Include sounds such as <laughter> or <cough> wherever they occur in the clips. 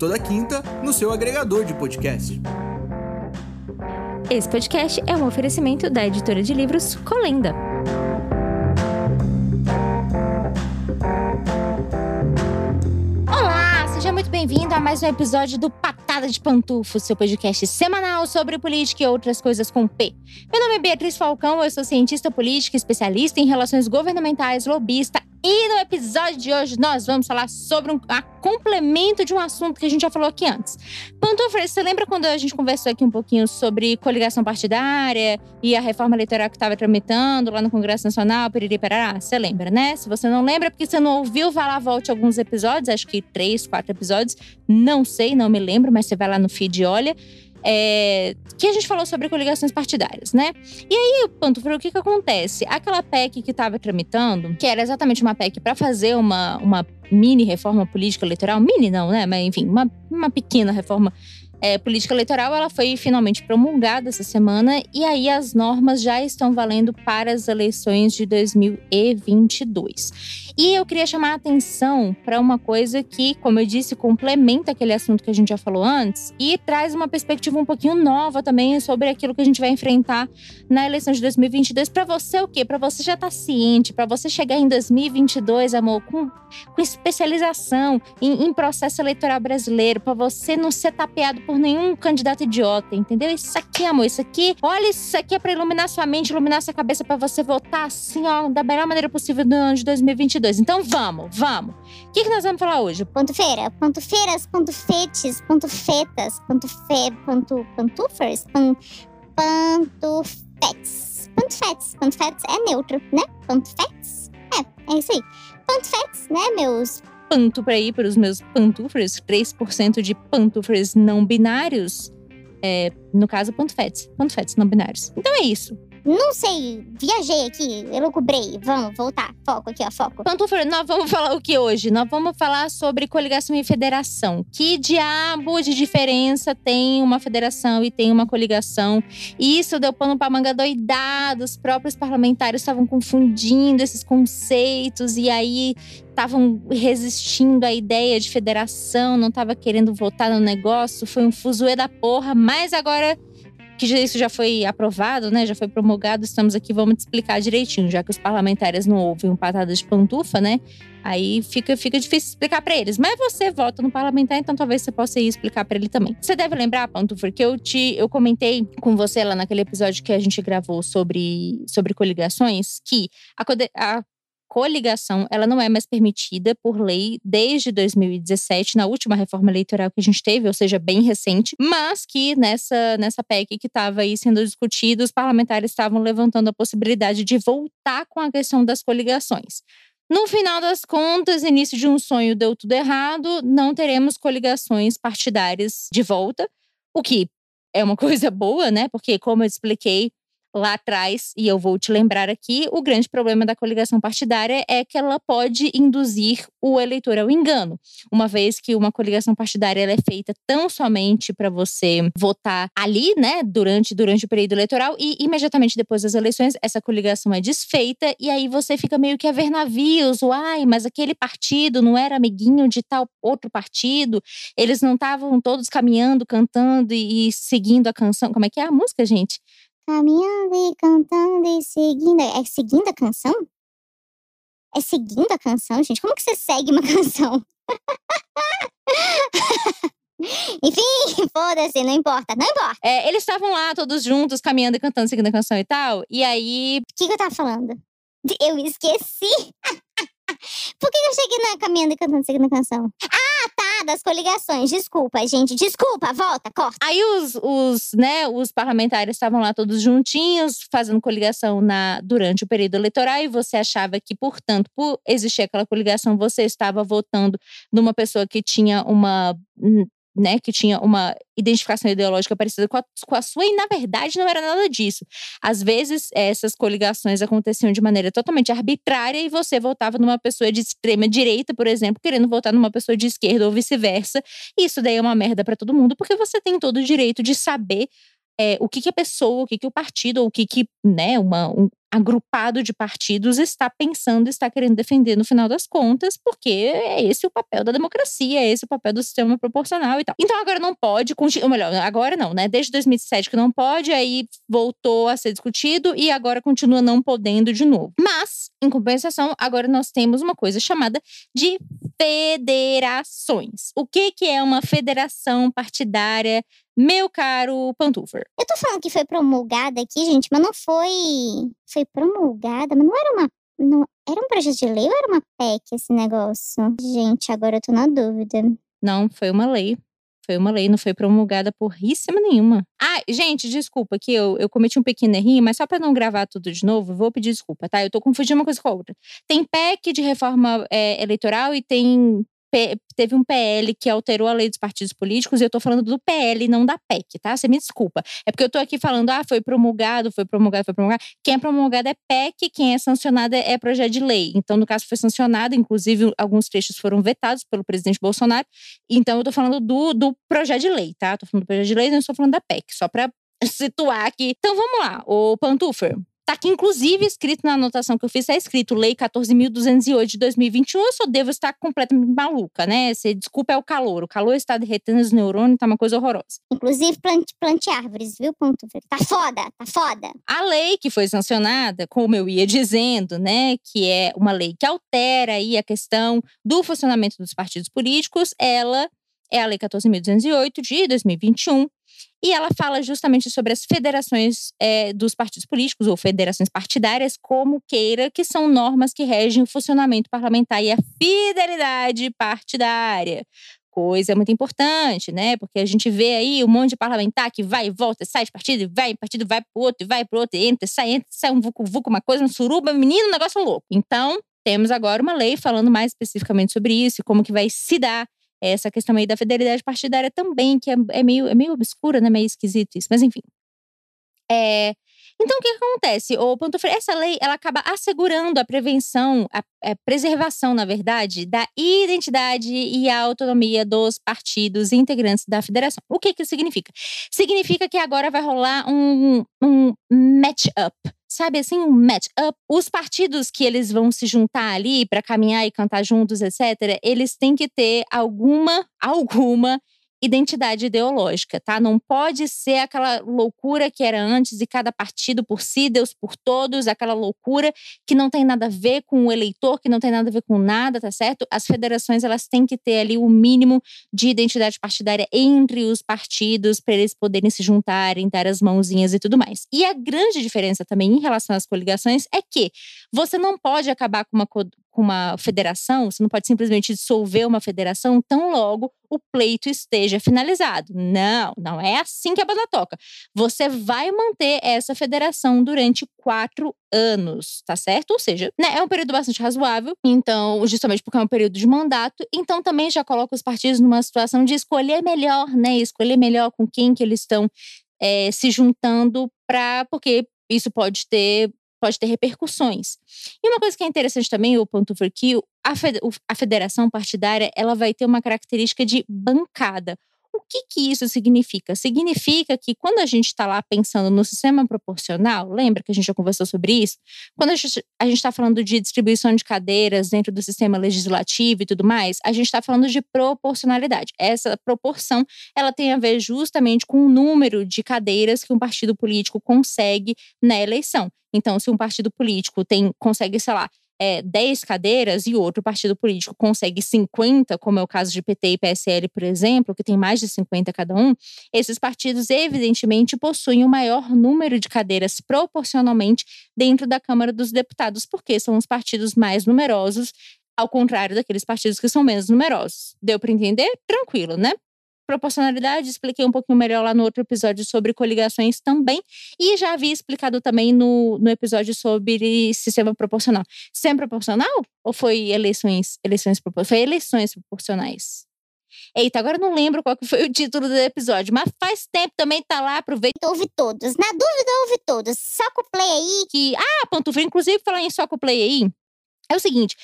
Toda quinta no seu agregador de podcast. Esse podcast é um oferecimento da editora de livros Colenda. Olá, seja muito bem-vindo a mais um episódio do Patada de Pantufo, seu podcast semanal sobre política e outras coisas com P. Meu nome é Beatriz Falcão, eu sou cientista política, especialista em relações governamentais, lobista e no episódio de hoje nós vamos falar sobre um a complemento de um assunto que a gente já falou aqui antes. Pantufre, você lembra quando a gente conversou aqui um pouquinho sobre coligação partidária e a reforma eleitoral que estava tramitando lá no Congresso Nacional, Periri Parará? Você lembra, né? Se você não lembra, é porque você não ouviu, vai lá, volte alguns episódios, acho que três, quatro episódios. Não sei, não me lembro, mas você vai lá no feed e olha é, que a gente falou sobre coligações partidárias, né? E aí, ponto o que que acontece? Aquela PEC que estava tramitando, que era exatamente uma PEC para fazer uma, uma mini reforma política eleitoral, mini não, né? Mas enfim, uma, uma pequena reforma é, política eleitoral, ela foi finalmente promulgada essa semana e aí as normas já estão valendo para as eleições de 2022. E eu queria chamar a atenção para uma coisa que, como eu disse, complementa aquele assunto que a gente já falou antes e traz uma perspectiva um pouquinho nova também sobre aquilo que a gente vai enfrentar na eleição de 2022. Para você o quê? Para você já estar tá ciente, para você chegar em 2022, amor, com, com especialização em, em processo eleitoral brasileiro, para você não ser tapeado por nenhum candidato idiota, entendeu? Isso aqui, amor, isso aqui, olha, isso aqui é para iluminar sua mente, iluminar sua cabeça para você votar assim, ó, da melhor maneira possível no ano de 2022. Então vamos, vamos. O que, que nós vamos falar hoje? Ponto feira, ponto feiras, ponto fetes, ponto fetas, ponto fe, ponto pantufers, pan, pantufetes. Pantufetes, pantufetes é neutro, né? Pantufetes? É, é isso aí. Pantufetes, né, meus panto para ir para os meus pantufres, 3% de pantufres não binários. É, no caso, pantufetes, pantufetes não binários. Então é isso. Não sei, viajei aqui, elucubrei. Vamos voltar. Foco aqui, ó, foco. Pantufa, nós vamos falar o que hoje? Nós vamos falar sobre coligação e federação. Que diabo de diferença tem uma federação e tem uma coligação? Isso deu pano pra manga doidada. Os próprios parlamentares estavam confundindo esses conceitos e aí estavam resistindo à ideia de federação, não estava querendo votar no negócio. Foi um fuzuê da porra, mas agora que isso já foi aprovado, né? Já foi promulgado, estamos aqui, vamos te explicar direitinho, já que os parlamentares não ouvem um patada de pantufa, né? Aí fica, fica difícil explicar para eles. Mas você vota no parlamentar, então talvez você possa ir explicar para ele também. Você deve lembrar, Pantufa, que eu te eu comentei com você lá naquele episódio que a gente gravou sobre, sobre coligações, que a, a coligação ela não é mais permitida por lei desde 2017, na última reforma eleitoral que a gente teve, ou seja, bem recente, mas que nessa, nessa PEC que estava aí sendo discutida, os parlamentares estavam levantando a possibilidade de voltar com a questão das coligações. No final das contas, início de um sonho deu tudo errado, não teremos coligações partidárias de volta, o que é uma <laughs> coisa boa, né? Porque, como eu expliquei, lá atrás, e eu vou te lembrar aqui, o grande problema da coligação partidária é que ela pode induzir o eleitor ao engano, uma vez que uma coligação partidária é feita tão somente para você votar ali, né, durante, durante o período eleitoral e imediatamente depois das eleições essa coligação é desfeita e aí você fica meio que a ver navios, uai, mas aquele partido não era amiguinho de tal outro partido, eles não estavam todos caminhando, cantando e, e seguindo a canção, como é que é a música, gente? Caminhando e cantando e seguindo. É seguindo a canção? É seguindo a canção, gente? Como que você segue uma <laughs> canção? Enfim, foda-se, não importa, não importa. É, eles estavam lá todos juntos, caminhando e cantando, seguindo a canção e tal. E aí. O que, que eu tava falando? Eu esqueci. <laughs> Por que eu cheguei na caminhando e cantando, seguindo a canção? Ah! Das coligações. Desculpa, gente. Desculpa, volta, corta. Aí os, os, né, os parlamentares estavam lá todos juntinhos, fazendo coligação na, durante o período eleitoral, e você achava que, portanto, por existir aquela coligação, você estava votando numa pessoa que tinha uma né, que tinha uma identificação ideológica parecida com a, com a, sua, e na verdade não era nada disso. Às vezes, essas coligações aconteciam de maneira totalmente arbitrária e você votava numa pessoa de extrema direita, por exemplo, querendo votar numa pessoa de esquerda ou vice-versa. Isso daí é uma merda para todo mundo, porque você tem todo o direito de saber é, o que, que a pessoa, o que, que o partido, ou o que, que né, uma, um agrupado de partidos está pensando, está querendo defender no final das contas, porque é esse o papel da democracia, é esse o papel do sistema proporcional e tal. Então agora não pode, ou melhor, agora não, né? Desde 2007 que não pode, aí voltou a ser discutido e agora continua não podendo de novo. Mas, em compensação, agora nós temos uma coisa chamada de federações. O que, que é uma federação partidária meu caro Pantufer. Eu tô falando que foi promulgada aqui, gente, mas não foi. Foi promulgada, mas não era uma. Não, era um projeto de lei ou era uma PEC esse negócio? Gente, agora eu tô na dúvida. Não, foi uma lei. Foi uma lei, não foi promulgada porríssima nenhuma. Ah, gente, desculpa que eu, eu cometi um pequeno errinho, mas só para não gravar tudo de novo, vou pedir desculpa, tá? Eu tô confundindo uma coisa com a outra. Tem PEC de reforma é, eleitoral e tem teve um PL que alterou a lei dos partidos políticos, e eu tô falando do PL, não da PEC, tá? Você me desculpa. É porque eu tô aqui falando, ah, foi promulgado, foi promulgado, foi promulgado. Quem é promulgado é PEC, quem é sancionado é projeto de lei. Então, no caso, foi sancionado, inclusive, alguns trechos foram vetados pelo presidente Bolsonaro. Então, eu tô falando do, do projeto de lei, tá? Tô falando do projeto de lei, não estou falando da PEC, só pra situar aqui. Então, vamos lá, o Pantufer. Tá aqui, inclusive, escrito na anotação que eu fiz, é escrito Lei 14.208 de 2021. Eu só devo estar completamente maluca, né? Você, desculpa, é o calor. O calor está derretendo os neurônios, tá uma coisa horrorosa. Inclusive, plante, plante árvores, viu, ponto? Tá foda, tá foda. A lei que foi sancionada, como eu ia dizendo, né, que é uma lei que altera aí a questão do funcionamento dos partidos políticos, ela é a Lei 14.208 de 2021, e ela fala justamente sobre as federações é, dos partidos políticos, ou federações partidárias, como queira, que são normas que regem o funcionamento parlamentar e a fidelidade partidária. Coisa muito importante, né? Porque a gente vê aí um monte de parlamentar que vai e volta, sai de partido, vai em partido, vai pro outro, vai pro outro, entra, sai, entra, sai um vucu-vucu, uma coisa, um suruba, menino, um negócio louco. Então, temos agora uma lei falando mais especificamente sobre isso, como que vai se dar essa questão aí da fidelidade partidária também, que é, é, meio, é meio obscura, né? Meio esquisito isso, mas enfim. É, então, o que acontece? O ponto essa lei ela acaba assegurando a prevenção, a, a, preservação, na verdade, da identidade e a autonomia dos partidos integrantes da federação. O que, que significa? Significa que agora vai rolar um, um match-up sabe assim, um match-up. Os partidos que eles vão se juntar ali para caminhar e cantar juntos, etc., eles têm que ter alguma, <laughs> alguma identidade ideológica, tá? Não pode ser aquela loucura que era antes e cada partido por si, Deus por todos, aquela loucura que não tem nada a ver com o eleitor, que não tem nada a ver com nada, tá certo? As federações elas têm que ter ali o mínimo de identidade partidária entre os partidos para eles poderem se juntarem, dar as mãozinhas e tudo mais. E a grande diferença também em relação às coligações é que você não pode acabar com uma com uma federação, você não pode simplesmente dissolver uma federação tão logo o pleito esteja finalizado. Não, não é assim que a banda toca. Você vai manter essa federação durante quatro anos, tá certo? Ou seja, né, é um período bastante razoável, então, justamente porque é um período de mandato, então também já coloca os partidos numa situação de escolher melhor, né? Escolher melhor com quem que eles estão é, se juntando para porque isso pode ter pode ter repercussões. E uma coisa que é interessante também, o ponto que a federação partidária ela vai ter uma característica de bancada. O que, que isso significa? Significa que quando a gente está lá pensando no sistema proporcional, lembra que a gente já conversou sobre isso? Quando a gente está falando de distribuição de cadeiras dentro do sistema legislativo e tudo mais, a gente está falando de proporcionalidade. Essa proporção ela tem a ver justamente com o número de cadeiras que um partido político consegue na eleição. Então, se um partido político tem consegue, sei lá, é, 10 cadeiras e outro partido político consegue 50, como é o caso de PT e PSL, por exemplo, que tem mais de 50 cada um, esses partidos, evidentemente, possuem o maior número de cadeiras proporcionalmente dentro da Câmara dos Deputados, porque são os partidos mais numerosos ao contrário daqueles partidos que são menos numerosos. Deu para entender? Tranquilo, né? Proporcionalidade, expliquei um pouquinho melhor lá no outro episódio sobre coligações também. E já havia explicado também no, no episódio sobre sistema proporcional. Sistema proporcional? Ou foi eleições, eleições proporcionais? Foi eleições proporcionais. Eita, agora não lembro qual que foi o título do episódio, mas faz tempo também tá lá, aproveita. Ouve todos. Na dúvida, ouve todos. Soca o play aí. Que, ah, Pantufa, inclusive falar em soca o play aí. É o seguinte,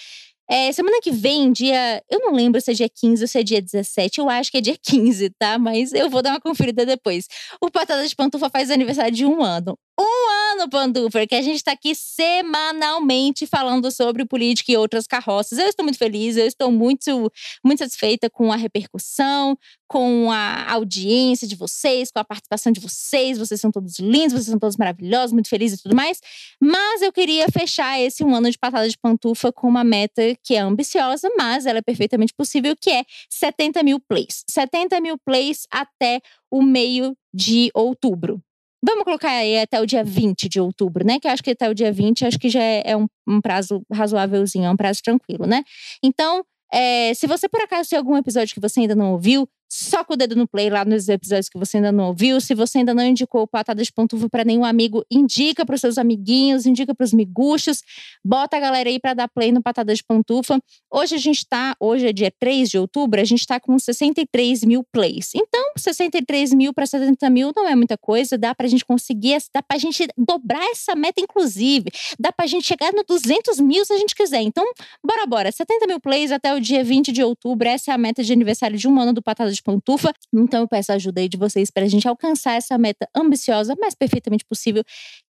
é, semana que vem, dia. Eu não lembro se é dia 15 ou se é dia 17. Eu acho que é dia 15, tá? Mas eu vou dar uma conferida depois. O Patada de Pantufa faz aniversário de um ano. Um ano, Pantufa, que a gente está aqui semanalmente falando sobre política e outras carroças. Eu estou muito feliz, eu estou muito, muito satisfeita com a repercussão, com a audiência de vocês, com a participação de vocês. Vocês são todos lindos, vocês são todos maravilhosos, muito felizes e tudo mais. Mas eu queria fechar esse um ano de Patada de Pantufa com uma meta que é ambiciosa, mas ela é perfeitamente possível, que é 70 mil plays. 70 mil plays até o meio de outubro. Vamos colocar aí até o dia 20 de outubro, né? Que eu acho que até o dia 20, acho que já é, é um, um prazo razoávelzinho, é um prazo tranquilo, né? Então, é, se você por acaso tem algum episódio que você ainda não ouviu, soca o dedo no play lá nos episódios que você ainda não ouviu. Se você ainda não indicou o Patada de Pantufa para nenhum amigo, indica para os seus amiguinhos, indica para os miguxos. Bota a galera aí para dar play no Patada de Pantufa. Hoje a gente está, hoje é dia 3 de outubro, a gente está com 63 mil plays. Então, 63 mil para 70 mil não é muita coisa, dá para a gente conseguir, dá para a gente dobrar essa meta, inclusive. Dá para a gente chegar no 200 mil se a gente quiser. Então, bora, bora. 70 mil plays até o dia 20 de outubro, essa é a meta de aniversário de um ano do Patada de pantufa. Então eu peço a ajuda aí de vocês para a gente alcançar essa meta ambiciosa, mas perfeitamente possível,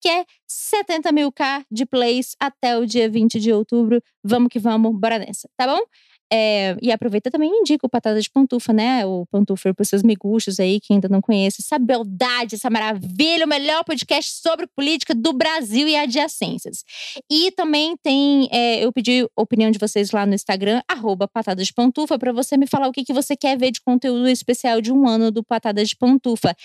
que é 70 mil K de plays até o dia 20 de outubro. Vamos que vamos, bora nessa, tá bom? É, e aproveita também e indica o Patada de Pantufa, né? O Pantufa para os seus miguxos aí que ainda não conhecem. Essa beldade, essa maravilha, o melhor podcast sobre política do Brasil e adjacências. E também tem, é, eu pedi opinião de vocês lá no Instagram, arroba Patada de Pantufa, para você me falar o que, que você quer ver de conteúdo especial de um ano do Patada de Pantufa.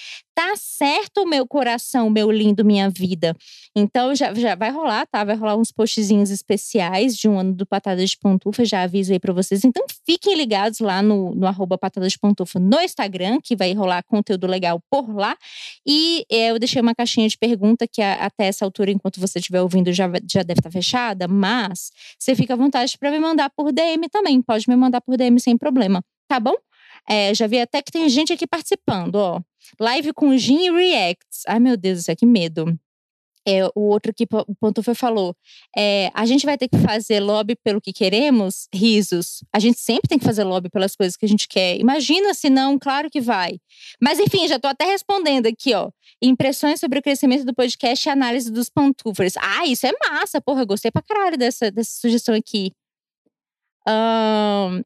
Tá certo, meu coração, meu lindo, minha vida. Então já, já vai rolar, tá? Vai rolar uns postzinhos especiais de um ano do Patada de Pantufa, já aviso aí para vocês. Então fiquem ligados lá no, no arroba Patadas de Pantufa no Instagram, que vai rolar conteúdo legal por lá. E é, eu deixei uma caixinha de pergunta que a, até essa altura, enquanto você estiver ouvindo, já, já deve estar fechada, mas você fica à vontade para me mandar por DM também. Pode me mandar por DM sem problema, tá bom? É, já vi até que tem gente aqui participando, ó. Live com Gin Reacts. Ai, meu Deus do céu, que medo. É, o outro que o Pantufa falou, é, a gente vai ter que fazer lobby pelo que queremos? Risos. A gente sempre tem que fazer lobby pelas coisas que a gente quer. Imagina se não, claro que vai. Mas enfim, já estou até respondendo aqui, ó. Impressões sobre o crescimento do podcast e análise dos pantufas. Ah, isso é massa, porra, gostei pra caralho dessa, dessa sugestão aqui. Um,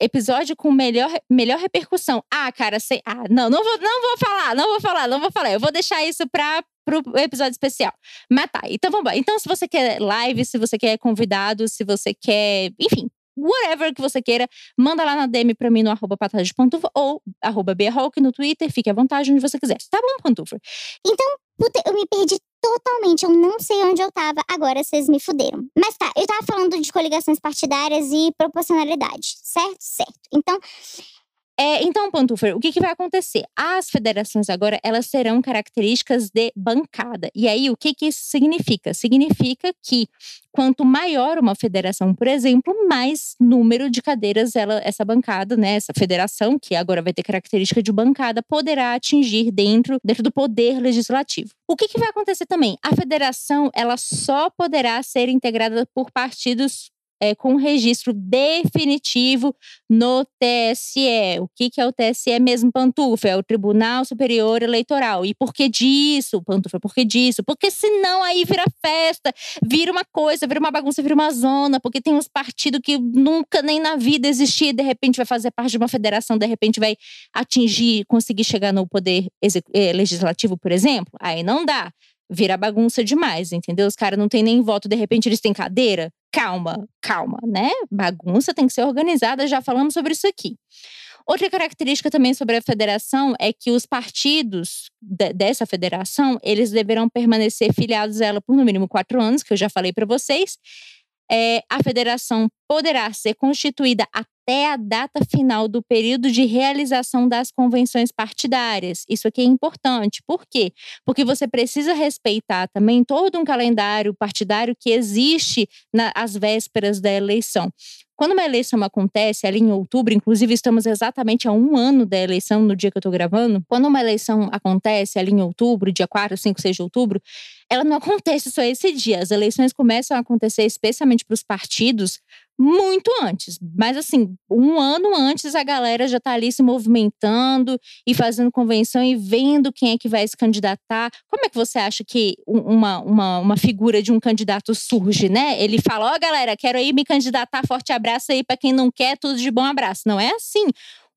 episódio com melhor, melhor repercussão. Ah, cara, sei. Ah, não, não vou, não vou falar, não vou falar, não vou falar. Eu vou deixar isso pra pro episódio especial. Mas tá, então vamos lá. Então, se você quer live, se você quer convidado, se você quer, enfim, whatever que você queira, manda lá na DM pra mim no arroba de pantufa ou arroba no Twitter, fique à vontade onde você quiser. Tá bom, pantufa? Então, puta, eu me perdi totalmente, eu não sei onde eu tava, agora vocês me fuderam. Mas tá, eu tava falando de coligações partidárias e proporcionalidade, certo? Certo. Então, é, então, Pantufer, o que, que, vai acontecer? As federações agora, elas terão características de bancada. E aí, o que, que isso significa? Significa que quanto maior uma federação, por exemplo, mais número de cadeiras ela, essa bancada, né, essa federação, que agora vai ter característica de bancada, poderá atingir dentro, dentro do poder legislativo. O que, que vai acontecer também? A federação, ela só poderá ser integrada por partidos é, com registro definitivo no TSE. O que, que é o TSE mesmo, Pantufa? É o Tribunal Superior Eleitoral. E por que disso, Pantufa? Por que disso? Porque senão aí vira festa, vira uma coisa, vira uma bagunça, vira uma zona, porque tem uns partidos que nunca nem na vida existia, de repente vai fazer parte de uma federação, de repente vai atingir, conseguir chegar no poder eh, legislativo, por exemplo. Aí não dá vira bagunça demais, entendeu? Os caras não têm nem voto, de repente eles têm cadeira. Calma, calma, né? Bagunça tem que ser organizada, já falamos sobre isso aqui. Outra característica também sobre a federação é que os partidos de, dessa federação, eles deverão permanecer filiados a ela por no mínimo quatro anos, que eu já falei para vocês. É, a federação poderá ser constituída até a data final do período de realização das convenções partidárias. Isso aqui é importante. Por quê? Porque você precisa respeitar também todo um calendário partidário que existe nas vésperas da eleição. Quando uma eleição acontece ali em outubro, inclusive estamos exatamente a um ano da eleição, no dia que eu estou gravando, quando uma eleição acontece ali em outubro, dia 4, 5, 6 de outubro, ela não <laughs> acontece só esse dia. As eleições começam a acontecer, especialmente para os partidos, muito antes. Mas, assim, um ano antes, a galera já está ali se movimentando e fazendo convenção e vendo quem é que vai se candidatar. Como é que você acha que uma, uma, uma figura de um candidato surge, né? Ele fala: Ó, oh, galera, quero aí me candidatar, forte abraço aí para quem não quer, tudo de bom abraço. Não é assim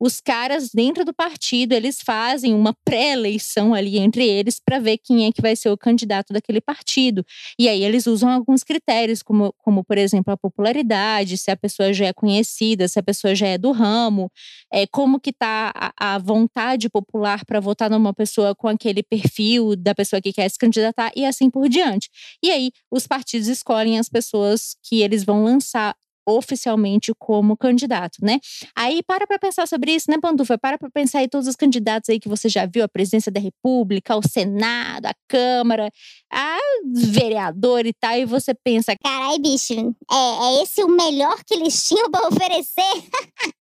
os caras dentro do partido, eles fazem uma pré-eleição ali entre eles para ver quem é que vai ser o candidato daquele partido. E aí eles usam alguns critérios, como, como por exemplo, a popularidade, se a pessoa já é conhecida, se a pessoa já é do ramo, é, como que está a, a vontade popular para votar numa pessoa com aquele perfil da pessoa que quer se candidatar e assim por diante. E aí os partidos escolhem as pessoas que eles vão lançar oficialmente como candidato, né? Aí para para pensar sobre isso, né, Pandufa? Para para pensar em todos os candidatos aí que você já viu, a presidência da República, o Senado, a Câmara, a vereador e tal, e você pensa, carai, bicho, é, é esse o melhor que eles tinham para oferecer? <laughs>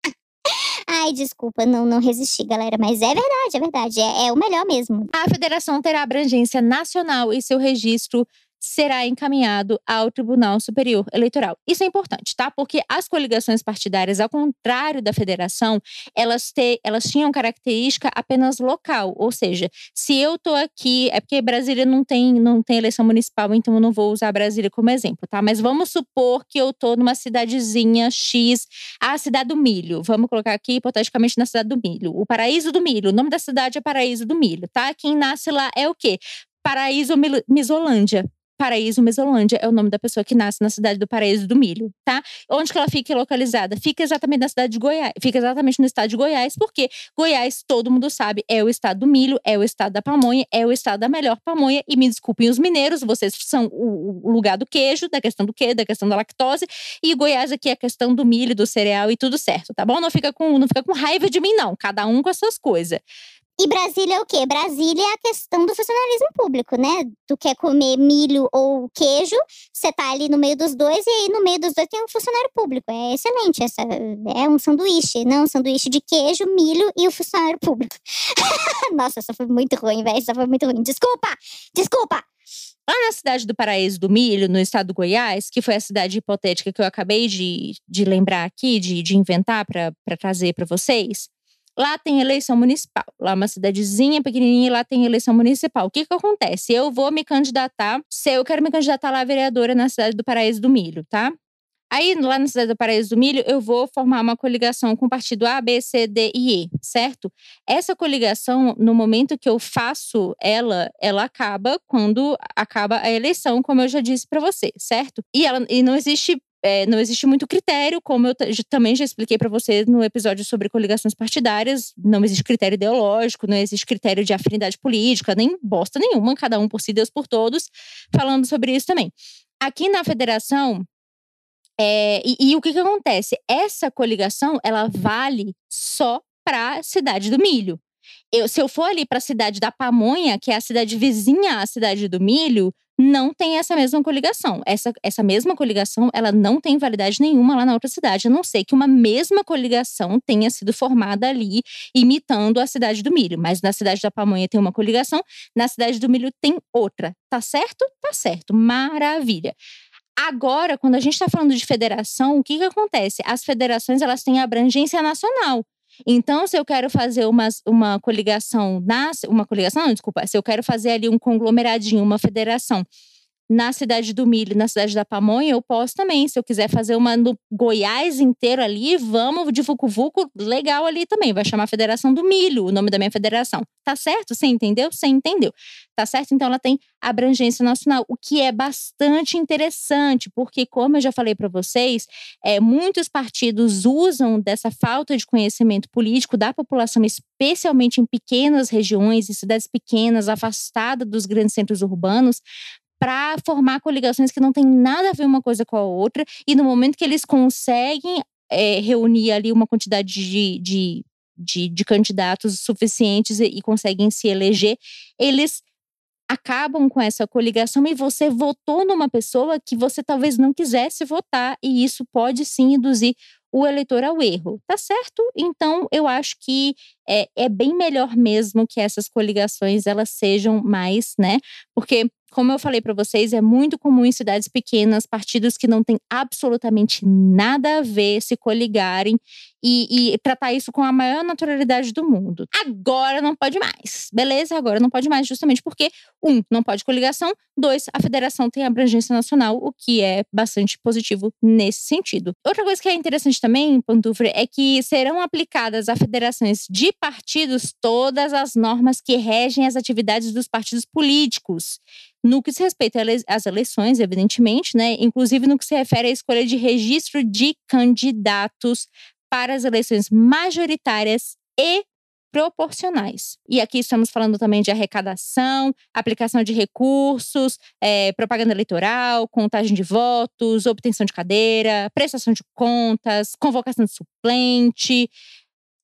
Ai, desculpa, não, não resisti, galera. Mas é verdade, é verdade. É, é, o melhor mesmo. A federação terá abrangência nacional e seu registro será encaminhado ao Tribunal Superior Eleitoral. Isso é importante, tá? Porque as coligações partidárias, ao contrário da federação, elas, te, elas tinham característica apenas local, ou seja, se eu tô aqui, é porque Brasília não tem, não tem eleição municipal, então eu não vou usar Brasília como exemplo, tá? Mas vamos supor que eu tô numa cidadezinha X, a cidade do Milho. Vamos colocar aqui hipoteticamente na cidade do Milho. O Paraíso do Milho. O nome da cidade é Paraíso do Milho, tá? Quem nasce lá é o quê? Paraíso Misolândia. Paraíso Mesolândia é o nome da pessoa que nasce na cidade do Paraíso do Milho, tá? Onde que ela fica localizada? Fica exatamente na cidade de Goiás, fica exatamente no estado de Goiás, porque Goiás, todo mundo sabe, é o estado do milho, é o estado da pamonha, é o estado da melhor pamonha, e me desculpem os mineiros, vocês são o, lugar do queijo, da questão do quê, da questão da lactose, e Goiás aqui é a questão do milho, do cereal e tudo certo, tá bom? Não fica com, não fica com raiva de mim, não, cada um com as suas coisas. E Brasília é o quê? Brasília é a questão do funcionalismo público, né? Tu quer comer milho ou queijo, você tá ali no meio dos dois, e aí no meio dos dois tem um funcionário público. É excelente. Essa, é um sanduíche, não? Um sanduíche de queijo, milho e o funcionário público. <laughs> Nossa, essa foi muito ruim, velho. Essa foi muito ruim. Desculpa! Desculpa! Lá na cidade do Paraíso do Milho, no estado do Goiás, que foi a cidade hipotética que eu acabei de, de lembrar aqui, de, de inventar para trazer para vocês, Lá tem eleição municipal. Lá é uma cidadezinha pequenininha e lá tem eleição municipal. O que que acontece? Eu vou me candidatar, se eu quero me candidatar lá a vereadora na cidade do Paraíso do Milho, tá? Aí, lá na cidade do Paraíso do Milho, eu vou formar uma coligação com o partido A, B, C, D e E, certo? Essa coligação, no momento que eu faço ela, ela acaba quando acaba a eleição, como eu já disse para você, certo? E, ela, e não existe é, não existe muito critério, como eu também já expliquei para você no episódio sobre coligações partidárias. Não existe critério ideológico, não existe critério de afinidade política, nem bosta nenhuma, cada um por si, Deus por todos, falando sobre isso também. Aqui na federação, é, e, e, o que, que acontece? Essa coligação ela vale só para a cidade do milho. Eu, se eu for ali para a cidade da Pamonha, que é a cidade vizinha à cidade do milho, não tem essa mesma coligação. Essa, essa mesma coligação, ela não tem validade nenhuma lá na outra cidade, a não ser que uma mesma coligação tenha sido formada ali, imitando a cidade do milho. Mas na cidade da Pamonha tem uma coligação, na cidade do milho tem outra. Tá certo? Tá certo. Maravilha. Agora, quando a gente está falando de federação, o que, que acontece? As federações elas têm abrangência nacional. Então, se eu quero fazer uma, uma coligação, na, uma coligação, não, desculpa, se eu quero fazer ali um conglomeradinho, uma federação na cidade do milho, na cidade da pamonha, eu posso também. Se eu quiser fazer uma no Goiás inteiro ali, vamos de Vucu Vucu, legal ali também. Vai chamar Federação do Milho, o nome da minha federação. Tá certo? Você entendeu? Você entendeu. Tá certo? Então ela tem abrangência nacional, o que é bastante interessante, porque, como eu já falei para vocês, é, muitos partidos usam dessa falta de conhecimento político da população, especialmente em pequenas regiões e cidades pequenas, afastadas dos grandes centros urbanos, para formar coligações que não tem nada a ver uma coisa com a outra. E no momento que eles conseguem é, reunir ali uma quantidade de, de, de, de candidatos suficientes e, e conseguem se eleger, eles acabam com essa coligação e você votou numa pessoa que você talvez não quisesse votar, e isso pode sim induzir o eleitor ao erro, tá certo? Então, eu acho que é, é bem melhor mesmo que essas coligações elas sejam mais, né? Porque como eu falei para vocês, é muito comum em cidades pequenas partidos que não têm absolutamente nada a ver se coligarem e, e, tratar isso com a maior naturalidade do mundo. Agora não pode mais, beleza? Agora não pode mais, justamente porque, um, não pode coligação, dois, a federação tem abrangência nacional, o que é bastante positivo nesse sentido. Outra coisa que é interessante também, Pantufre, é que serão aplicadas a federações de partidos todas as normas que regem as atividades dos partidos políticos no que se respeita às eleições, evidentemente, né? Inclusive no que se refere à escolha de registro de candidatos para as eleições majoritárias e proporcionais. E aqui estamos falando também de arrecadação, aplicação de recursos, é, propaganda eleitoral, contagem de votos, obtenção de cadeira, prestação de contas, convocação de suplente,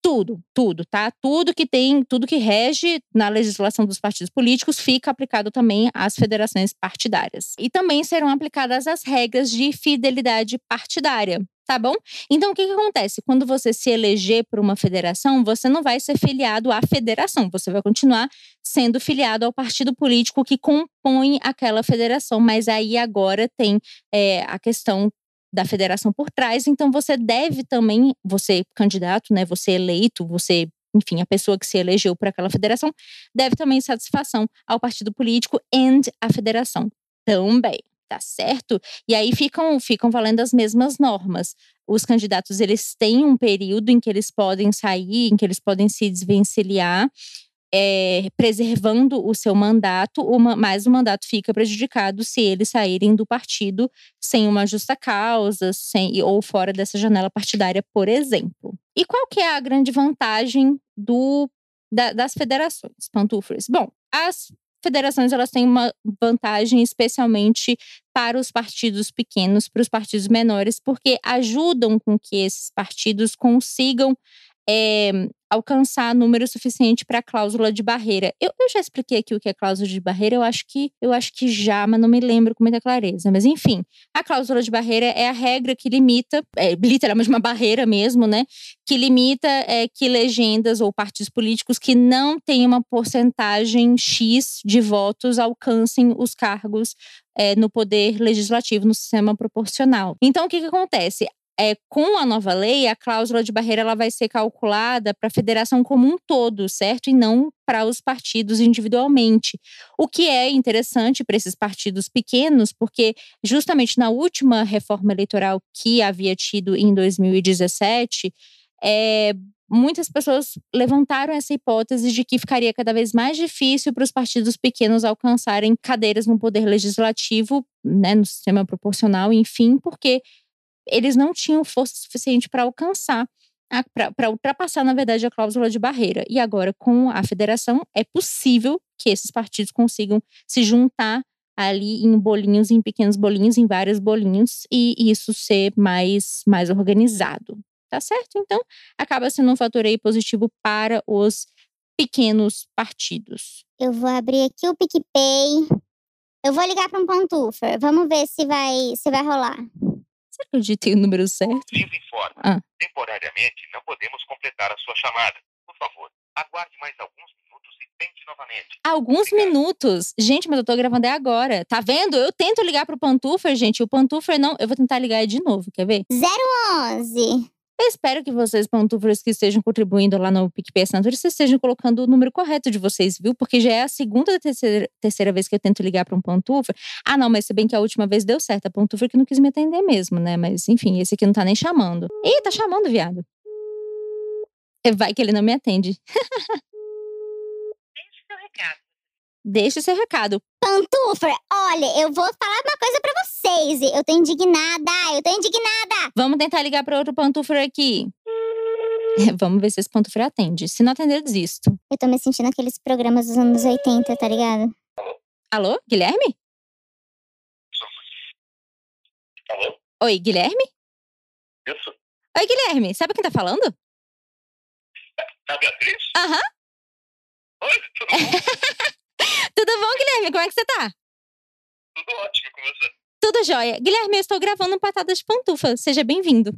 tudo, tudo, tá? Tudo que tem, tudo que rege na legislação dos partidos políticos fica aplicado também às federações partidárias. E também serão aplicadas as regras de fidelidade partidária. Tá bom? Então, o que, que acontece? Quando você se eleger por uma federação, você não vai ser filiado à federação, você vai continuar sendo filiado ao partido político que compõe aquela federação, mas aí agora tem é, a questão da federação por trás, então você deve também, você candidato, né, você eleito, você, enfim, a pessoa que se elegeu por aquela federação, deve também satisfação ao partido político e à federação também, tá certo? E aí ficam ficam valendo as mesmas normas. Os candidatos eles têm um período em que eles podem sair, em que eles podem se desvencilhar é, preservando o seu mandato, uma, mas o mandato fica prejudicado se eles saírem do partido sem uma justa causa, sem, ou fora dessa janela partidária, por exemplo. E qual que é a grande vantagem do, da, das federações, pantufres? Bom, as federações elas têm uma vantagem especialmente para os partidos pequenos, para os partidos menores, porque ajudam com que esses partidos consigam é, alcançar número suficiente para a cláusula de barreira. Eu, eu, já expliquei aqui o que é cláusula de barreira, eu acho que eu acho que já, mas não me lembro com muita clareza. Mas enfim, a cláusula de barreira é a regra que limita, é, literalmente uma barreira mesmo, né? Que limita é, que legendas ou partidos políticos que não têm uma porcentagem X de votos alcancem os cargos é, no poder legislativo, no sistema proporcional. Então, o que, que acontece? É, com a nova lei, a cláusula de barreira ela vai ser calculada para a federação como um todo, certo? E não para os partidos individualmente. O que é interessante para esses partidos pequenos, porque justamente na última reforma eleitoral que havia tido em 2017, é, muitas pessoas levantaram essa hipótese de que ficaria cada vez mais difícil para os partidos pequenos alcançarem cadeiras no poder legislativo, né, no sistema proporcional, enfim, porque eles não tinham força suficiente para alcançar, para ultrapassar, na verdade, a cláusula de barreira. E agora, com a federação, é possível que esses partidos consigam se juntar ali em bolinhos, em pequenos bolinhos, em vários bolinhos, e isso ser mais, mais organizado. Tá certo? Então, acaba sendo um fator aí positivo para os pequenos partidos. Eu vou abrir aqui o PicPay. Eu vou ligar para um pantufa. Vamos ver se vai, se vai rolar. Será que eu digitei o número certo? Vivo informa. Ah. Temporariamente não podemos completar a sua chamada. Por favor, aguarde mais alguns minutos e tente novamente. Alguns Obrigado. minutos? Gente, mas eu tô gravando é agora. Tá vendo? Eu tento ligar pro Pantufer, gente. O Pantufer não. Eu vou tentar ligar de novo, quer ver? 011. Eu espero que vocês, pantufers que estejam contribuindo lá no PicPay Assinatura, vocês estejam colocando o número correto de vocês, viu? Porque já é a segunda ou terceira, terceira vez que eu tento ligar para um pantufer. Ah, não, mas se bem que a última vez deu certo. A pantufer que não quis me atender mesmo, né? Mas enfim, esse aqui não tá nem chamando. Ih, tá chamando, viado. É, vai que ele não me atende. <laughs> Deixe seu recado. Deixa seu recado. Pantufer, olha, eu vou falar uma coisa pra vocês. Eu tô indignada, eu tô indignada. Vamos tentar ligar para outro pantufer aqui. <laughs> Vamos ver se esse pantufer atende. Se não atender, eu desisto. Eu tô me sentindo aqueles programas dos anos 80, tá ligado? Alô, Guilherme? Alô? Oi, Guilherme? Isso? Oi, Guilherme. Sabe quem tá falando? É a Beatriz? Aham. Oi, tudo bom? <laughs> Tudo bom, Guilherme? Como é que você tá? tudo ótimo com você. Tudo jóia. Guilherme, eu estou gravando um Patadas de Pantufa. Seja bem-vindo.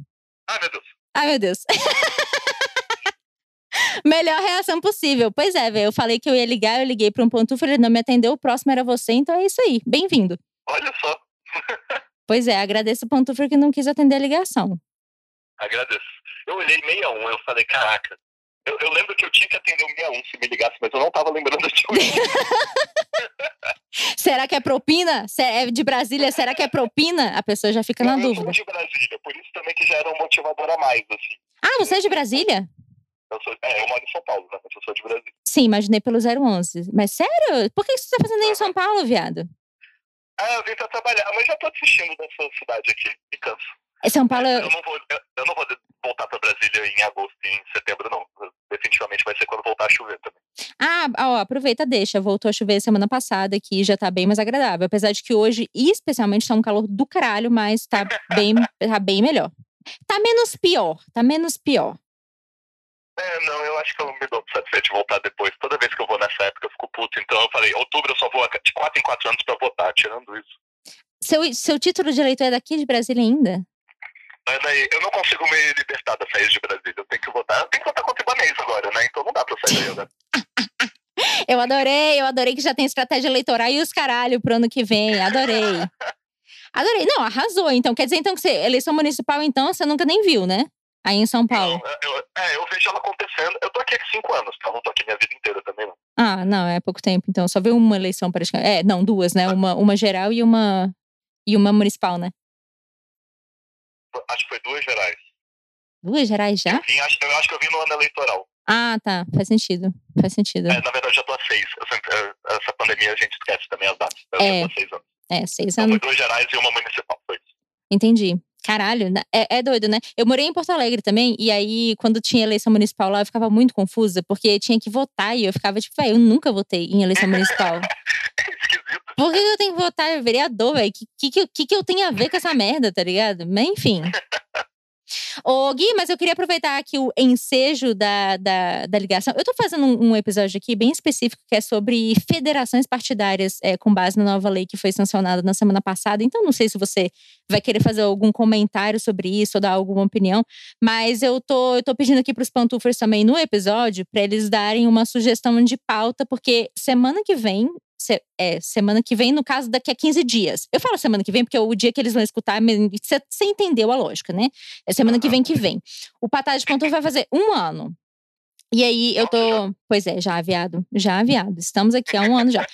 Ah, meu Deus. Ai, meu Deus. <laughs> Melhor reação possível. Pois é, velho. Eu falei que eu ia ligar, eu liguei para um pantufa, ele não me atendeu, o próximo era você, então é isso aí. Bem-vindo. Olha só, <laughs> Pois é, agradeço o pantufa que não quis atender a ligação. agradeço. Eu olhei 61, eu falei, caraca. Eu, eu lembro que eu tinha que atender o 61 se me ligasse, mas eu não tava lembrando <laughs> de onde. <laughs> Será que é propina? É de Brasília, será que é propina? A pessoa já fica na eu dúvida. sou de Brasília, por isso também que já era um motivador a mais, assim. Ah, você é de Brasília? Eu sou, é, eu moro em São Paulo, né? Mas eu sou de Brasília. Sim, imaginei pelo 011. Mas sério? Por que você tá fazendo aí em São Paulo, viado? Ah, eu vim pra trabalhar, mas já tô desistindo dessa cidade aqui. Me canso. É São Paulo. Eu não vou, eu, eu não vou voltar pra Brasília em agosto e em setembro, não. Definitivamente vai ser quando voltar a chover também. Ah, ó, aproveita, deixa. Voltou a chover semana passada aqui, já tá bem mais agradável. Apesar de que hoje, especialmente, tá um calor do caralho, mas tá <laughs> bem, tá bem melhor. Tá menos pior, tá menos pior. É, não, eu acho que eu me dou satisfeito de voltar depois. Toda vez que eu vou nessa época eu fico puto. Então eu falei, outubro eu só vou de 4 em 4 anos pra votar, tirando isso. Seu, seu título de eleitor é daqui de Brasília ainda? Mas daí, eu não consigo me libertar da saída de Brasília. Eu tenho que votar. Eu tenho que votar contra o Ibanez agora, né? Então não dá pra sair agora. <laughs> Eu adorei, eu adorei que já tem estratégia eleitoral e os caralho pro ano que vem. Adorei. <laughs> Adorei. Não, arrasou. Então, quer dizer então que você, eleição municipal, então, você nunca nem viu, né? Aí em São Paulo. Não, eu, é, eu vejo ela acontecendo. Eu tô aqui há 5 anos, tá? Não tô aqui minha vida inteira também, não. Ah, não, é pouco tempo. Então, só viu uma eleição praticamente. É, não, duas, né? Uma, uma geral e uma, e uma municipal, né? Acho que foi duas gerais. Duas gerais já? Eu, vim, acho, eu acho que eu vim no ano eleitoral. Ah, tá. Faz sentido. Faz sentido. É, na verdade, já tô há seis. Sempre- essa pandemia a gente esquece também as datas. Eu É. já tô há seis anos. É, seis Então, anos. foi duas gerais e uma municipal. Foi isso. Entendi. Caralho, é, é doido, né? Eu morei em Porto Alegre também, e aí, quando tinha eleição municipal lá, eu ficava muito confusa, porque tinha que votar, e eu ficava tipo, velho, eu nunca votei em eleição municipal. <laughs> Por que eu tenho que votar vereador, velho? O que, que, que, que eu tenho a ver com essa merda, tá ligado? Mas enfim. Ô, Gui, mas eu queria aproveitar aqui o ensejo da, da, da ligação. Eu tô fazendo um, um episódio aqui bem específico que é sobre federações partidárias é, com base na nova lei que foi sancionada na semana passada. Então, não sei se você vai querer fazer algum comentário sobre isso ou dar alguma opinião, mas eu tô, eu tô pedindo aqui pros pantufers também no episódio para eles darem uma sugestão de pauta, porque semana que vem se- é, semana que vem, no caso, daqui a 15 dias. Eu falo semana que vem, porque é o dia que eles vão escutar, você entendeu a lógica, né? É semana que vem que vem. O Patada de Ponto vai fazer um ano. E aí eu tô. Pois é, já aviado. Já aviado. Estamos aqui há um ano já.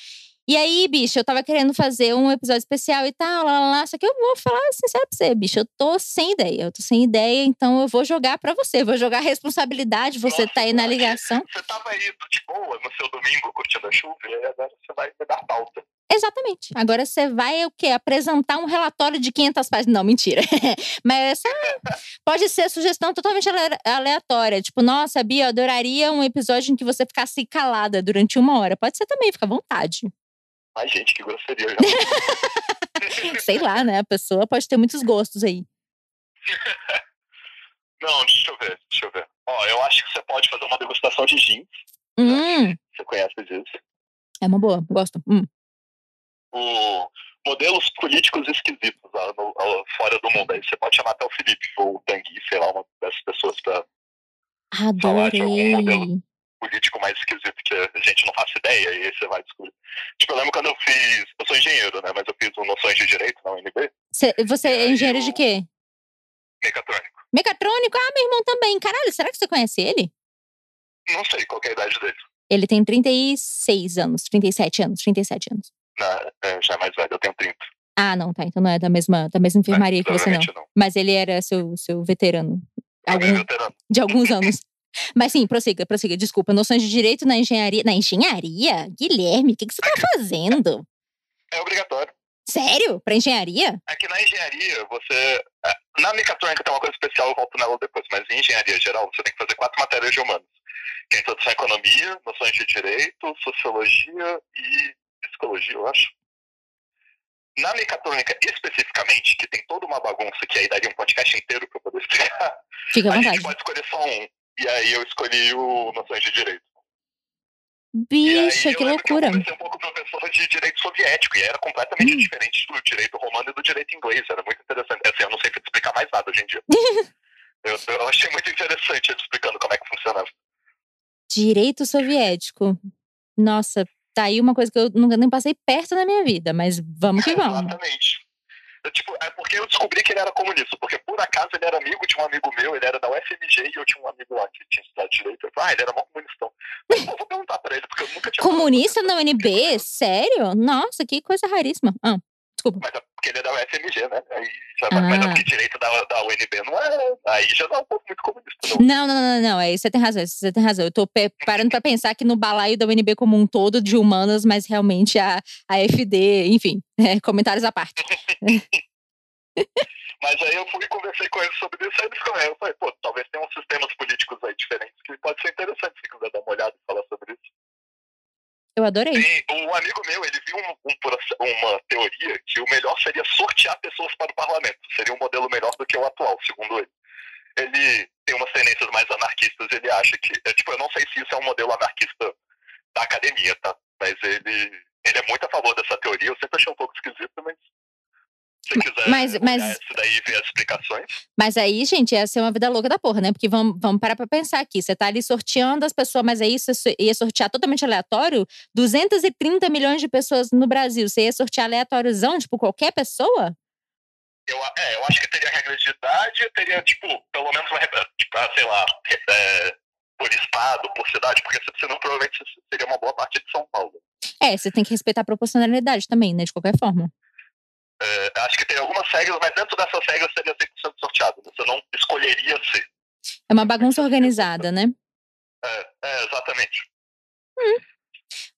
E aí, bicho, eu tava querendo fazer um episódio especial e tal, lá, lá, lá. Só que eu vou falar sincero pra você, bicho. Eu tô sem ideia. Eu tô sem ideia, então eu vou jogar pra você. Vou jogar a responsabilidade. Você Nossa, tá aí na ligação. Você tava aí de boa no seu domingo curtindo a chuva e agora você vai me dar pauta. Exatamente. Agora você vai o quê? Apresentar um relatório de 500 páginas. Não, mentira. <laughs> Mas essa <laughs> pode ser sugestão totalmente ale- aleatória. Tipo, nossa, Bia, eu adoraria um episódio em que você ficasse calada durante uma hora. Pode ser também, fica à vontade. Ai, gente, que grosseria. já. <laughs> <laughs> Sei lá, né? A pessoa pode ter muitos gostos aí. <laughs> Não, deixa eu ver, deixa eu ver. Ó, eu acho que você pode fazer uma degustação de gin. Hum, Você conhece disso. é uma boa, gosto. Hum. O modelos políticos esquisitos ó, no- ó, fora do mundo. Aí você pode chamar até o Felipe ou o Tanguy, sei lá, uma dessas pessoas pra Falar de algum Adorei. modelo. Político mais esquisito que a gente não faça ideia e aí você vai descobrir. Tipo, eu lembro quando eu fiz. Eu sou engenheiro, né? Mas eu fiz o Noções de Direito na UNB, Cê- você é engenheiro de eu- quê? mecatrônico. Mecatrônico? Ah, meu irmão também. Caralho, será que você conhece ele? Não sei qual que é a idade dele. Ele tem 36 anos, 37 anos, 37 anos. Na, é, já é mais velho, eu tenho 30. Ah, não, tá. Então não é da mesma, da mesma enfermaria que você, não. Não. Mas ele era seu, seu veterano. Algum, veterano. de alguns anos. <laughs> Mas sim, prossiga, prossiga. Desculpa. Noções de direito na engenharia. Na engenharia? Guilherme, o que, que você tá fazendo? É obrigatório. Sério? Pra engenharia? É que na engenharia, você. é, Na mecatrônica tem uma coisa especial, eu volto nela depois, mas em engenharia geral, você tem que fazer quatro matérias de humanos. Que é introdução à economia, noções de direito, sociologia e psicologia, eu acho. na mecatrônica especificamente, que tem toda uma bagunça que aí daria um podcast inteiro para poder explicar, Fica à a vontade. gente pode escolher só um. E aí eu escolhi o Noções de Direito. Bicho, aí, que loucura. Que eu comecei um pouco professor de direito soviético e era completamente Hum. diferente do direito romano e do direito inglês. Era muito interessante. Assim, eu não sei explicar mais nada hoje em dia. <laughs> eu, eu achei muito interessante ele explicando como é que funcionava. Direito soviético. Nossa, tá aí uma coisa que eu nunca nem passei perto na minha vida, mas vamos que vamos. <laughs> Exatamente. Eu, tipo, é porque eu descobri que ele era comunista, porque por acaso ele era amigo de um amigo meu, ele era da UFMG e eu tinha um amigo lá que tinha estudado direito. Eu falei, ah, ele era mó comunistão. Pô, vou perguntar pra ele, porque eu nunca tinha. Comunista na UNB? Sério? Nossa, que coisa raríssima. Ah, desculpa. Mas é porque ele é da UFMG, né? Aí já vai, mas é Ah. porque direito da, da UNB não é. Aí já não é um pouco muito comunista, não. Não, não, não, não, aí você tem razão, você tem razão. Eu tô parando pra pensar que no balaio da UNB como um todo de humanas, mas realmente a, a FD, enfim, é, comentários à parte. <laughs> Mas aí eu fui e conversei com ele sobre isso, aí ele ficou, aí eu falei, pô, talvez tenha uns sistemas políticos aí diferentes que pode ser interessante se quiser dar uma olhada e falar sobre isso. Eu adorei. Tem um amigo meu, ele viu um, um uma teoria que o melhor seria sortear pessoas para o parlamento. Seria um modelo melhor do que o atual, segundo ele. Ele tem umas tendências mais anarquistas, ele acha que. é, tipo, eu não sei se isso é um modelo anarquista da academia, tá? Mas ele, ele é muito a favor dessa teoria. Eu sempre achei um pouco esquisito, mas. Se quiser Mas- mas- esse daí e ver as explicações. Mas aí, gente, ia ser uma vida louca da porra, né? Porque vamos, vamos parar pra pensar aqui. Você tá ali sorteando as pessoas, mas aí você ia sortear totalmente aleatório 230 milhões de pessoas no Brasil. Você ia sortear aleatóriozão, tipo, qualquer pessoa? Eu, é, eu acho que teria regras de idade, teria, tipo, pelo menos uma tipo, ah, sei lá, é, por estado, por cidade, porque senão provavelmente seria uma boa parte de São Paulo. É, você tem que respeitar a proporcionalidade também, né? De qualquer forma. É, acho que tem algumas regras, mas dentro dessas regras seria 100% sorteado. Você não escolheria ser. É uma bagunça organizada, né? É, é, exatamente.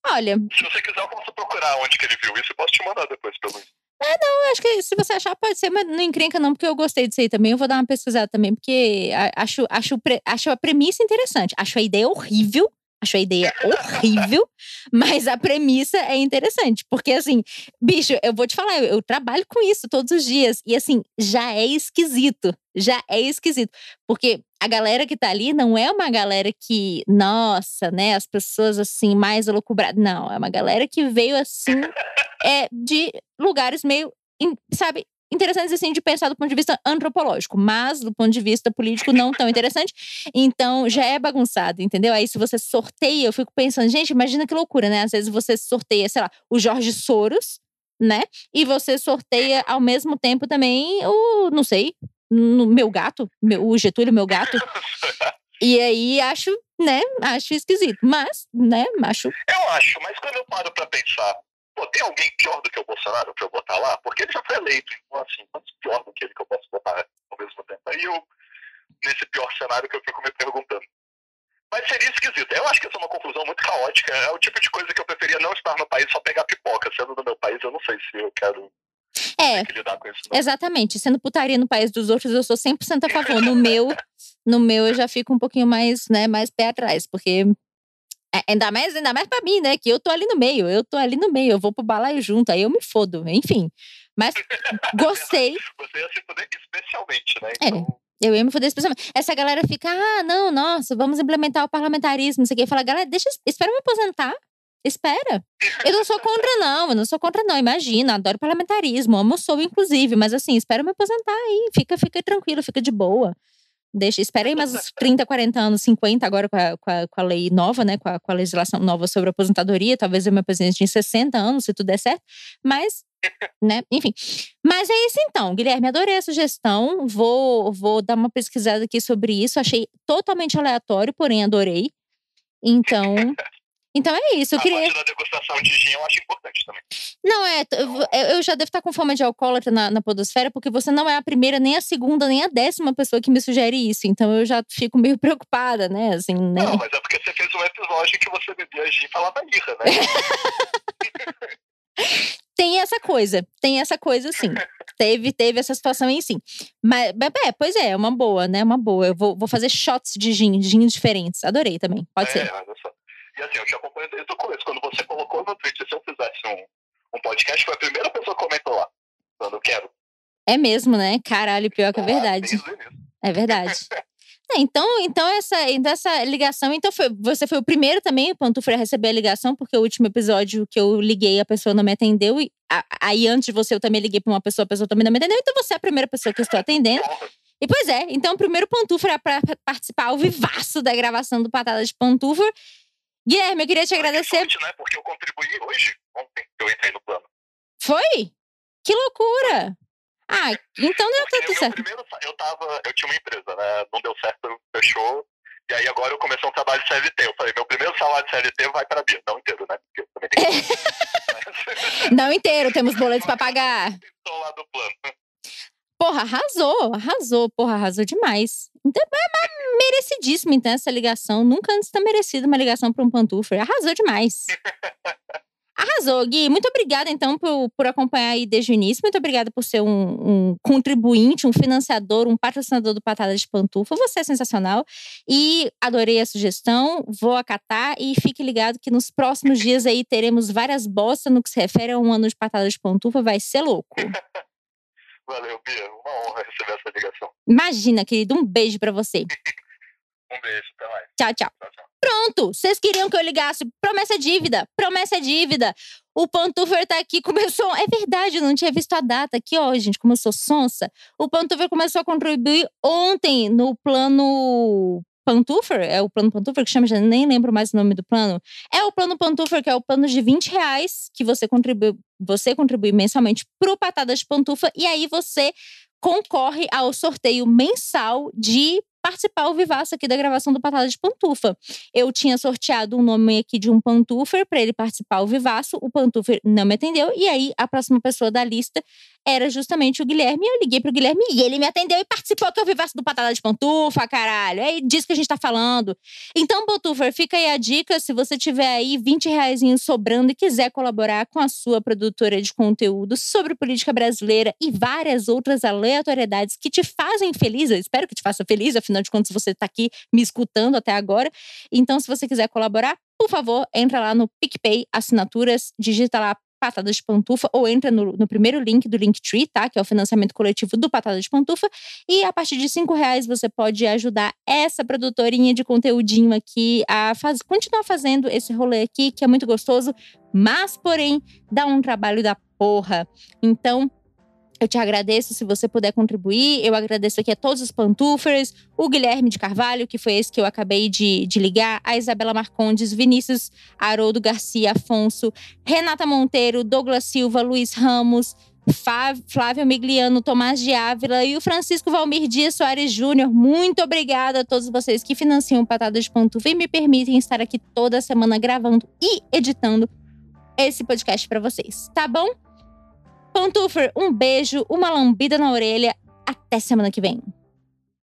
Olha, Se você quiser, eu posso procurar onde que ele viu isso e posso te mandar depois pelo eu acho que se você achar, pode ser, mas não encrenca não, porque eu gostei disso aí também. Eu vou dar uma pesquisada também, porque acho, acho, acho a premissa interessante. Acho a ideia horrível. Acho a ideia horrível, mas a premissa é interessante. Porque, assim, bicho, eu vou te falar, eu, eu trabalho com isso todos os dias. E, assim, já é esquisito. Já é esquisito. Porque a galera que tá ali não é uma galera que, nossa, né, as pessoas, assim, mais alocubradas. Não, é uma galera que veio, assim, é, de lugares meio, sabe, interessantes assim de pensar do ponto de vista antropológico, mas do ponto de vista político não tão interessante. Então já é bagunçado, entendeu? Aí se você sorteia, eu fico pensando, gente, imagina que loucura, né? Às vezes você sorteia, sei lá, o Jorge Soros, né? E você sorteia ao mesmo tempo também o, não sei, no meu gato, meu, o Getúlio, meu gato. E aí acho, né? Acho esquisito, mas, né? Acho Eu acho, mas quando eu paro pra pensar, pô, tem alguém pior do que o Bolsonaro pra eu botar lá? Porque ele já foi eleito, então assim, quantos pior do que ele que eu posso botar ao mesmo tempo? Aí eu, nesse pior cenário que eu fico me perguntando. Mas seria esquisito. Eu acho que essa é uma conclusão muito caótica. É o tipo de coisa que eu preferia não estar no país, só pegar pipoca. Sendo do meu país, eu não sei se eu quero É, isso. Exatamente. Sendo putaria no país dos outros, eu sou 100% a favor. No meu, no meu eu já fico um pouquinho mais, né, mais pé atrás, porque ainda mais, ainda mais para mim, né, que eu tô ali no meio, eu tô ali no meio, eu vou pro balaio junto, aí eu me fodo, enfim. Mas <laughs> gostei, Você ia se fuder especialmente, né? É. Então, eu ia me foder especialmente. Essa galera fica, ah, não, nossa, vamos implementar o parlamentarismo, não sei o quê. Fala, galera, deixa, espera me aposentar. Espera. Eu não sou contra, não. Eu não sou contra, não. Imagina, adoro parlamentarismo. Amo sou, inclusive. Mas assim, espera me aposentar aí. Fica, fica tranquilo, fica de boa. Deixa, espera aí mais uns 30, 40 anos, 50 agora com a, com a, com a lei nova, né? Com a, com a legislação nova sobre aposentadoria. Talvez eu me aposente em 60 anos, se tudo der certo. Mas, né? Enfim. Mas é isso então, Guilherme. Adorei a sugestão. Vou, vou dar uma pesquisada aqui sobre isso. Achei totalmente aleatório, porém adorei. Então. Então é isso. Eu a queria. da degustação de gin eu acho importante também. Não, é. eu- já devo estar com fome de alcoólatra na, na Podosfera, porque você não é a primeira, nem a segunda, nem a décima pessoa que me sugere isso. Então eu já fico meio <laughs> preocupada, né? Assim, né? Não, mas é porque você fez um episódio que você bebia gin e falava irra, né? <laughs> Tem essa coisa, tem essa coisa sim. teve, teve essa situação aí sim. Mas, é, pois é, é uma boa, né? Uma boa. Eu vou, vou fazer shots de gin, gin diferentes. Adorei também. Pode ser. É, olha só. E assim, eu te acompanho desde o começo. Quando você colocou no Twitch, se eu fizesse um, um podcast, foi a primeira pessoa que comentou lá. Falando, eu quero. É mesmo, né? Caralho, pior que é Ah, verdade. É verdade. <laughs> É, Então, então essa, então essa ligação, então foi, você foi o primeiro também, o Pantufra, a receber a ligação, porque o último episódio que eu liguei, a pessoa não me atendeu. E a- aí antes de você, eu também liguei pra uma pessoa, a pessoa também não me atendeu. Então você é a primeira pessoa que eu estou atendendo. E pois é, então o primeiro Pantufra para participar ao vivaço da gravação do Patada de Pantufra. Guilherme, eu queria te agradecer. sorte, né? Porque eu contribuí hoje, ontem, que eu entrei no plano. Foi? Que loucura! Ah, então não Porque tudo certo. primeiro, eu tava, eu tinha uma empresa, né? Não deu certo, fechou. E aí agora eu comecei um trabalho de CLT. Eu falei, meu primeiro salário de CLT vai para a Bia. Não inteiro, né? Porque eu também tenho <laughs> que Não inteiro, temos boletos para pagar. <laughs> Estou lá do plano. Porra, arrasou, arrasou, porra, arrasou demais. Então, é mas merecidíssimo, então, essa ligação. Nunca antes tá merecida uma ligação para um pantufra. Arrasou demais. <laughs> Arrasou, Gui. Muito obrigada, então, por, por acompanhar aí desde o início. Muito obrigada por ser um, um contribuinte, um financiador, um patrocinador do Patada de Pantufa. Você é sensacional. E adorei a sugestão. Vou acatar e fique ligado que nos próximos dias aí teremos várias bostas no que se refere a um ano de Patada de Pantufa. Vai ser louco. <laughs> Valeu, Bia. Uma honra receber essa ligação. Imagina, querido. Um beijo pra você. <laughs> Um beijo, até mais. Tchau, tchau. Tchau, tchau. Pronto! Vocês queriam que eu ligasse? Promessa é dívida! Promessa é dívida! O Pantufer tá aqui, começou. É verdade, eu não tinha visto a data aqui, ó, gente, como eu sou sonsa. O Pantufer começou a contribuir ontem no plano. Pantufer? É o plano Pantufer que chama? Já nem lembro mais o nome do plano. É o plano Pantufer, que é o plano de 20 reais que você contribui, você contribui mensalmente pro Patada de Pantufa. E aí você concorre ao sorteio mensal de participar ao vivaço aqui da gravação do Patada de Pantufa. Eu tinha sorteado um nome aqui de um pantufer para ele participar ao vivaço. O pantufer não me atendeu. E aí, a próxima pessoa da lista era justamente o Guilherme. Eu liguei pro Guilherme e ele me atendeu e participou aqui ao vivaço do Patada de Pantufa, caralho. É disso que a gente tá falando. Então, pantufer, fica aí a dica. Se você tiver aí 20 reais sobrando e quiser colaborar com a sua produtora de conteúdo sobre política brasileira e várias outras aleatoriedades que te fazem feliz, eu espero que te faça feliz, afinal de contas você está aqui me escutando até agora. Então, se você quiser colaborar, por favor, entra lá no PicPay, assinaturas, digita lá Patada de Pantufa ou entra no, no primeiro link do Linktree, tá? Que é o financiamento coletivo do Patada de Pantufa. E a partir de cinco reais você pode ajudar essa produtorinha de conteúdinho aqui a faz, continuar fazendo esse rolê aqui, que é muito gostoso, mas, porém, dá um trabalho da porra. Então, eu te agradeço se você puder contribuir. Eu agradeço aqui a todos os pantufers, o Guilherme de Carvalho, que foi esse que eu acabei de, de ligar, a Isabela Marcondes, Vinícius Haroldo Garcia Afonso, Renata Monteiro, Douglas Silva, Luiz Ramos, Flávio Migliano, Tomás de Ávila e o Francisco Valmir Dias Soares Júnior. Muito obrigada a todos vocês que financiam Patada de Pantufa e me permitem estar aqui toda semana gravando e editando esse podcast para vocês, tá bom? Pantufer, um beijo, uma lambida na orelha. Até semana que vem.